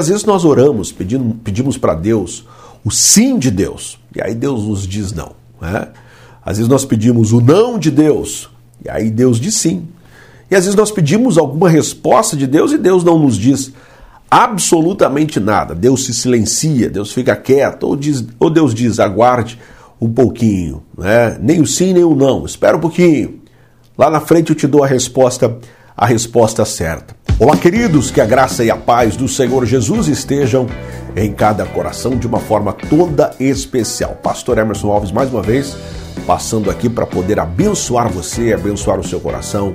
Às vezes nós oramos, pedimos, pedimos para Deus o sim de Deus, e aí Deus nos diz não. Né? Às vezes nós pedimos o não de Deus, e aí Deus diz sim. E às vezes nós pedimos alguma resposta de Deus e Deus não nos diz absolutamente nada. Deus se silencia, Deus fica quieto, ou, diz, ou Deus diz, aguarde um pouquinho. Né? Nem o sim, nem o não. Espera um pouquinho. Lá na frente eu te dou a resposta, a resposta certa. Olá, queridos, que a graça e a paz do Senhor Jesus estejam em cada coração de uma forma toda especial. Pastor Emerson Alves, mais uma vez, passando aqui para poder abençoar você, abençoar o seu coração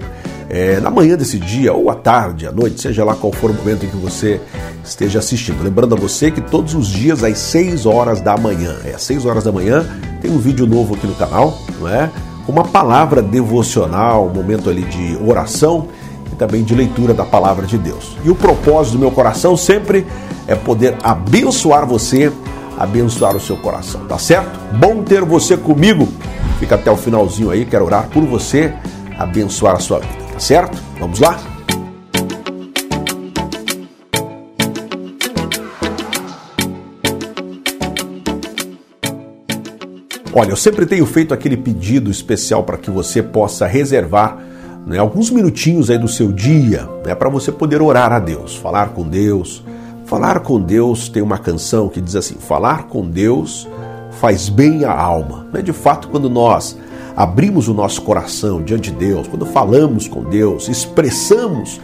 é, na manhã desse dia, ou à tarde, à noite, seja lá qual for o momento em que você esteja assistindo. Lembrando a você que todos os dias, às 6 horas da manhã, é às 6 horas da manhã, tem um vídeo novo aqui no canal, não é? Uma palavra devocional, um momento ali de oração também de leitura da palavra de Deus. E o propósito do meu coração sempre é poder abençoar você, abençoar o seu coração, tá certo? Bom ter você comigo. Fica até o finalzinho aí, quero orar por você, abençoar a sua vida, tá certo? Vamos lá? Olha, eu sempre tenho feito aquele pedido especial para que você possa reservar né, alguns minutinhos aí do seu dia né, para você poder orar a Deus, falar com Deus. Falar com Deus tem uma canção que diz assim: falar com Deus faz bem à alma. Né? De fato, quando nós abrimos o nosso coração diante de Deus, quando falamos com Deus, expressamos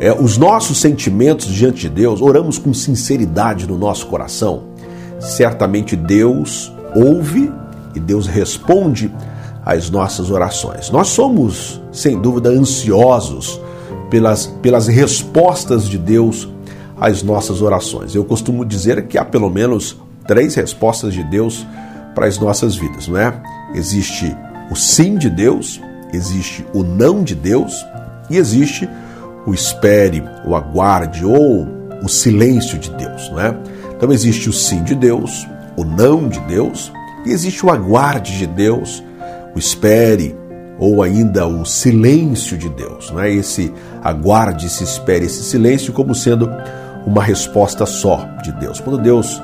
é, os nossos sentimentos diante de Deus, oramos com sinceridade no nosso coração, certamente Deus ouve e Deus responde as nossas orações. Nós somos, sem dúvida, ansiosos pelas, pelas respostas de Deus às nossas orações. Eu costumo dizer que há pelo menos três respostas de Deus para as nossas vidas, não é? Existe o sim de Deus, existe o não de Deus e existe o espere, o aguarde ou o silêncio de Deus, não é? Então existe o sim de Deus, o não de Deus e existe o aguarde de Deus o espere ou ainda o silêncio de Deus, não é? Esse aguarde, se espere, esse silêncio como sendo uma resposta só de Deus. Quando Deus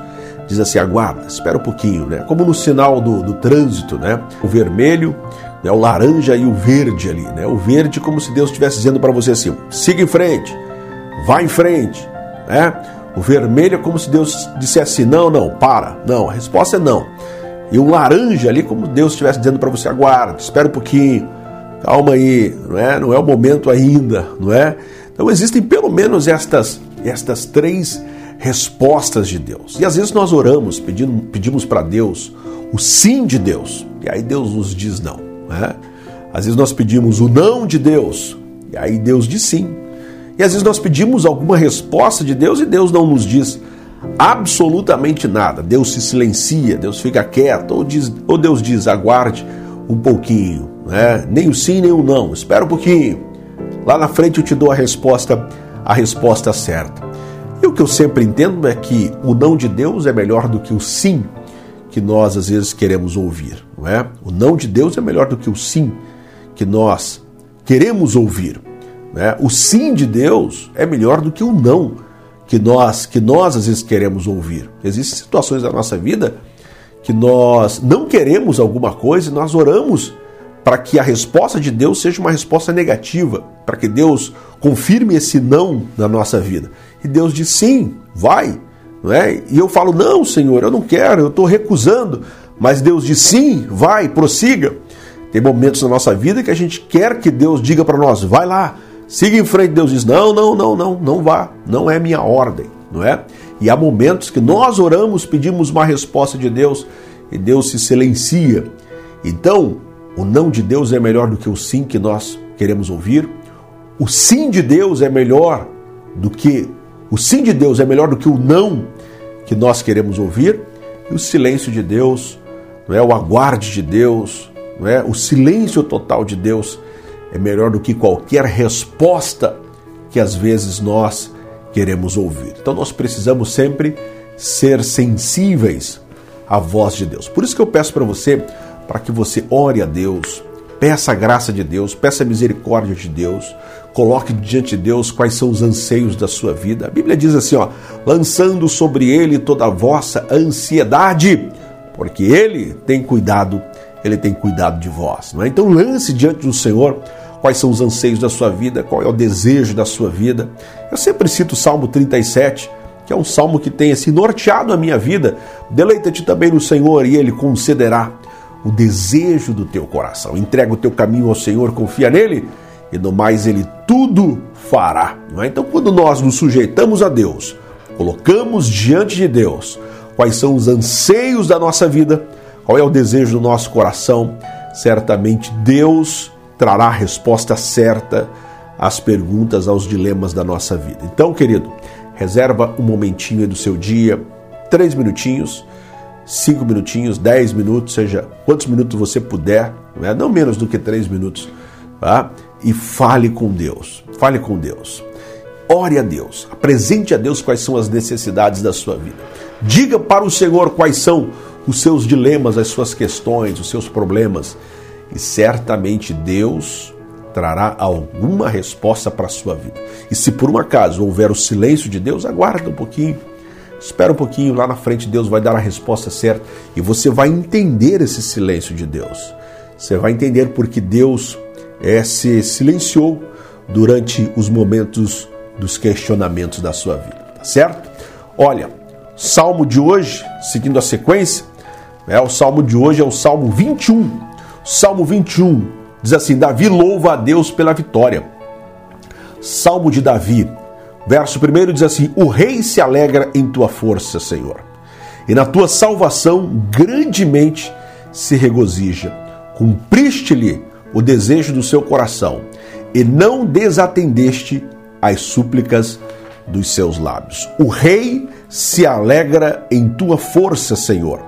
diz assim, aguarda, espera um pouquinho, né? Como no sinal do, do trânsito, né? O vermelho, né? o laranja e o verde ali, né? O verde como se Deus estivesse dizendo para você assim, siga em frente, vá em frente, né? O vermelho é como se Deus dissesse não, não, para, não. A resposta é não e um laranja ali, como Deus estivesse dizendo para você: aguarde, espera um pouquinho, calma aí, não é? Não é o momento ainda, não é? Então existem pelo menos estas, estas três respostas de Deus. E às vezes nós oramos, pedindo, pedimos para Deus o sim de Deus, e aí Deus nos diz não. Né? Às vezes nós pedimos o não de Deus, e aí Deus diz sim. E às vezes nós pedimos alguma resposta de Deus e Deus não nos diz absolutamente nada. Deus se silencia, Deus fica quieto, ou, diz, ou Deus diz, aguarde um pouquinho, né? nem o sim nem o não, espera um pouquinho. Lá na frente eu te dou a resposta, a resposta certa. E o que eu sempre entendo é que o não de Deus é melhor do que o sim que nós às vezes queremos ouvir, não é? O não de Deus é melhor do que o sim que nós queremos ouvir, né? O sim de Deus é melhor do que o não que nós, que nós às vezes queremos ouvir. Existem situações da nossa vida que nós não queremos alguma coisa e nós oramos para que a resposta de Deus seja uma resposta negativa, para que Deus confirme esse não na nossa vida. E Deus diz sim, vai, não é? E eu falo não, Senhor, eu não quero, eu estou recusando. Mas Deus diz sim, vai, prossiga. Tem momentos na nossa vida que a gente quer que Deus diga para nós, vai lá, Siga em frente, Deus diz: não, não, não, não, não vá, não é minha ordem, não é? E há momentos que nós oramos, pedimos uma resposta de Deus e Deus se silencia. Então, o não de Deus é melhor do que o sim que nós queremos ouvir. O sim de Deus é melhor do que o sim de Deus é melhor do que o não que nós queremos ouvir. E o silêncio de Deus, não é o aguarde de Deus, não é o silêncio total de Deus é melhor do que qualquer resposta que às vezes nós queremos ouvir. Então nós precisamos sempre ser sensíveis à voz de Deus. Por isso que eu peço para você, para que você ore a Deus, peça a graça de Deus, peça a misericórdia de Deus, Coloque diante de Deus quais são os anseios da sua vida. A Bíblia diz assim, ó, lançando sobre ele toda a vossa ansiedade, porque ele tem cuidado, ele tem cuidado de vós. Não é? Então lance diante do Senhor quais são os anseios da sua vida, qual é o desejo da sua vida. Eu sempre cito o Salmo 37, que é um salmo que tem assim norteado a minha vida. Deleita-te também no Senhor e ele concederá o desejo do teu coração. Entrega o teu caminho ao Senhor, confia nele e no mais ele tudo fará. É? Então, quando nós nos sujeitamos a Deus, colocamos diante de Deus quais são os anseios da nossa vida, qual é o desejo do nosso coração, certamente Deus trará a resposta certa às perguntas, aos dilemas da nossa vida. Então, querido, reserva um momentinho do seu dia, três minutinhos, cinco minutinhos, dez minutos, seja quantos minutos você puder, não, é? não menos do que três minutos, tá? e fale com Deus. Fale com Deus. Ore a Deus. Apresente a Deus quais são as necessidades da sua vida. Diga para o Senhor quais são os seus dilemas, as suas questões, os seus problemas. E certamente Deus trará alguma resposta para a sua vida. E se por um acaso houver o silêncio de Deus, aguarda um pouquinho. Espera um pouquinho, lá na frente Deus vai dar a resposta certa e você vai entender esse silêncio de Deus. Você vai entender porque Deus é, se silenciou durante os momentos dos questionamentos da sua vida, tá certo? Olha, salmo de hoje, seguindo a sequência, é o salmo de hoje é o salmo 21. Salmo 21 diz assim: Davi louva a Deus pela vitória. Salmo de Davi, verso 1 diz assim: O rei se alegra em tua força, Senhor, e na tua salvação grandemente se regozija. Cumpriste-lhe o desejo do seu coração e não desatendeste as súplicas dos seus lábios. O rei se alegra em tua força, Senhor,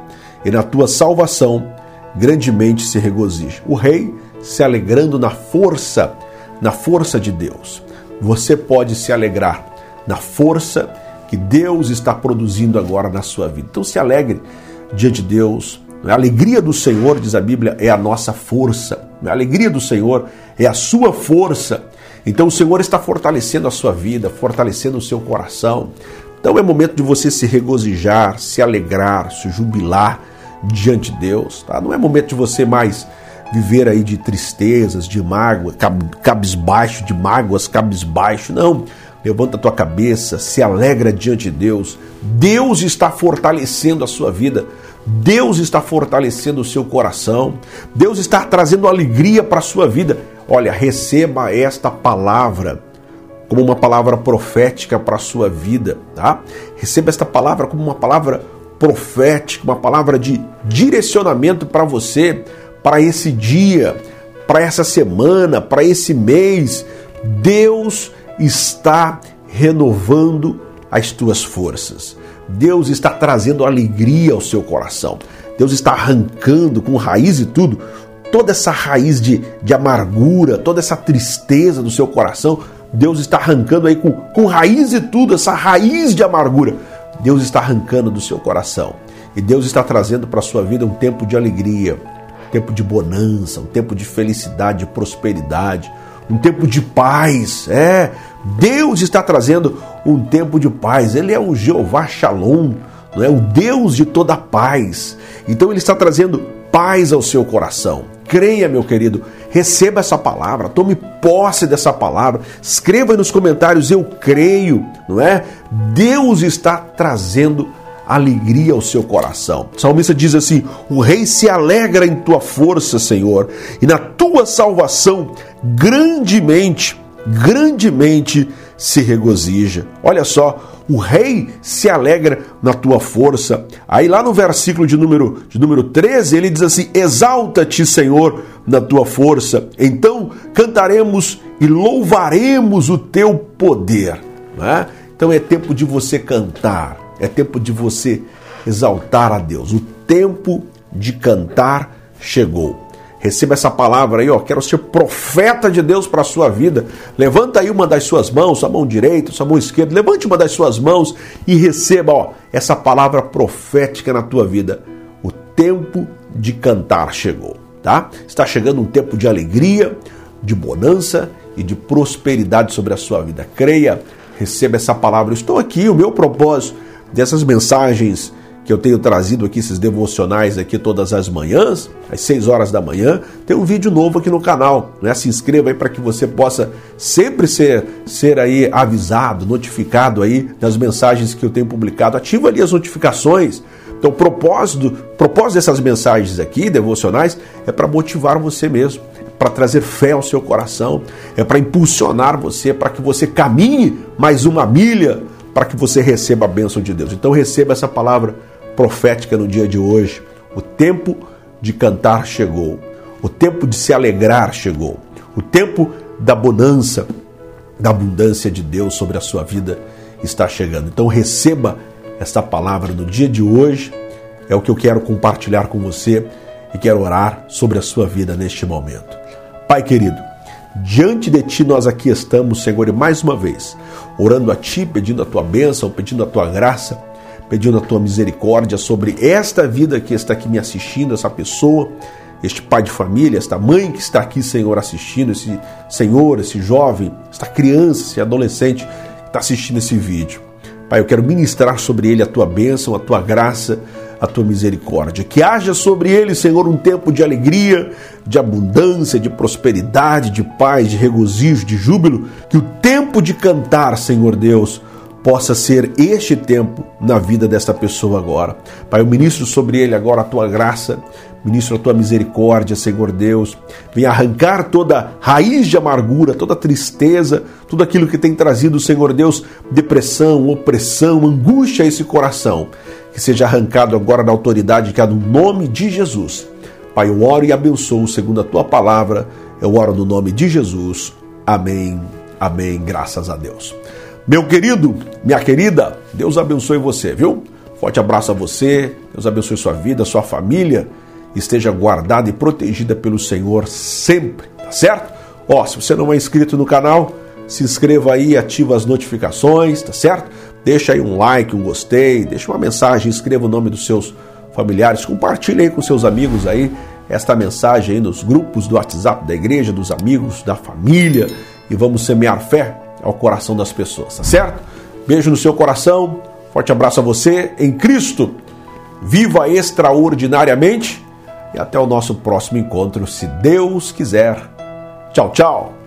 e na tua salvação grandemente se regozija. O rei se alegrando na força, na força de Deus. Você pode se alegrar na força que Deus está produzindo agora na sua vida. Então se alegre diante de Deus. A alegria do Senhor, diz a Bíblia, é a nossa força. A alegria do Senhor é a sua força. Então o Senhor está fortalecendo a sua vida, fortalecendo o seu coração. Então é momento de você se regozijar, se alegrar, se jubilar diante de Deus. Tá? Não é momento de você mais viver aí de tristezas, de mágoa, cabisbaixo, de mágoas, cabisbaixo. Não. Levanta a tua cabeça, se alegra diante de Deus. Deus está fortalecendo a sua vida. Deus está fortalecendo o seu coração, Deus está trazendo alegria para a sua vida. Olha, receba esta palavra como uma palavra profética para a sua vida, tá? Receba esta palavra como uma palavra profética, uma palavra de direcionamento para você, para esse dia, para essa semana, para esse mês. Deus está renovando as tuas forças. Deus está trazendo alegria ao seu coração. Deus está arrancando com raiz e tudo, toda essa raiz de, de amargura, toda essa tristeza do seu coração. Deus está arrancando aí com, com raiz e tudo, essa raiz de amargura. Deus está arrancando do seu coração. E Deus está trazendo para a sua vida um tempo de alegria, um tempo de bonança, um tempo de felicidade, de prosperidade, um tempo de paz. É, Deus está trazendo um tempo de paz. Ele é o Jeová Shalom, não é o Deus de toda paz. Então ele está trazendo paz ao seu coração. Creia, meu querido, receba essa palavra, tome posse dessa palavra, escreva aí nos comentários eu creio, não é? Deus está trazendo alegria ao seu coração. O salmista diz assim: O rei se alegra em tua força, Senhor, e na tua salvação grandemente, grandemente se regozija. Olha só, o rei se alegra na tua força. Aí lá no versículo de número, de número 13, ele diz assim: Exalta-te, Senhor, na tua força. Então cantaremos e louvaremos o teu poder. Né? Então é tempo de você cantar, é tempo de você exaltar a Deus. O tempo de cantar chegou. Receba essa palavra aí, ó. Quero ser profeta de Deus para a sua vida. Levanta aí uma das suas mãos, sua mão direita, sua mão esquerda. Levante uma das suas mãos e receba, ó, essa palavra profética na tua vida. O tempo de cantar chegou, tá? Está chegando um tempo de alegria, de bonança e de prosperidade sobre a sua vida. Creia, receba essa palavra. Eu estou aqui, o meu propósito dessas mensagens que eu tenho trazido aqui, esses devocionais aqui todas as manhãs, às 6 horas da manhã, tem um vídeo novo aqui no canal. Né? Se inscreva aí para que você possa sempre ser, ser aí avisado, notificado aí das mensagens que eu tenho publicado. Ativa ali as notificações. Então, o propósito, propósito dessas mensagens aqui, devocionais, é para motivar você mesmo, para trazer fé ao seu coração, é para impulsionar você, para que você caminhe mais uma milha, para que você receba a bênção de Deus. Então, receba essa palavra profética no dia de hoje. O tempo de cantar chegou. O tempo de se alegrar chegou. O tempo da bonança, da abundância de Deus sobre a sua vida está chegando. Então receba esta palavra no dia de hoje. É o que eu quero compartilhar com você e quero orar sobre a sua vida neste momento. Pai querido, diante de ti nós aqui estamos, Senhor, e mais uma vez, orando a ti, pedindo a tua bênção, pedindo a tua graça pedindo a tua misericórdia sobre esta vida que está aqui me assistindo, essa pessoa, este pai de família, esta mãe que está aqui, Senhor, assistindo, esse senhor, esse jovem, esta criança, esse adolescente que está assistindo esse vídeo. Pai, eu quero ministrar sobre ele a tua bênção, a tua graça, a tua misericórdia. Que haja sobre ele, Senhor, um tempo de alegria, de abundância, de prosperidade, de paz, de regozijo, de júbilo. Que o tempo de cantar, Senhor Deus, possa ser este tempo na vida desta pessoa agora. Pai, eu ministro sobre ele agora a tua graça, ministro a tua misericórdia, Senhor Deus. Vem arrancar toda raiz de amargura, toda tristeza, tudo aquilo que tem trazido, Senhor Deus, depressão, opressão, angústia a esse coração. Que seja arrancado agora na autoridade que há no nome de Jesus. Pai, eu oro e abençoo segundo a tua palavra. Eu oro no nome de Jesus. Amém. Amém. Graças a Deus. Meu querido, minha querida, Deus abençoe você, viu? Forte abraço a você, Deus abençoe sua vida, sua família, esteja guardada e protegida pelo Senhor sempre, tá certo? Ó, se você não é inscrito no canal, se inscreva aí, ativa as notificações, tá certo? Deixa aí um like, um gostei, deixa uma mensagem, escreva o nome dos seus familiares, compartilhe aí com seus amigos aí esta mensagem aí nos grupos do WhatsApp da igreja, dos amigos, da família e vamos semear fé ao coração das pessoas, tá certo? Beijo no seu coração, forte abraço a você em Cristo. Viva extraordinariamente e até o nosso próximo encontro, se Deus quiser. Tchau, tchau.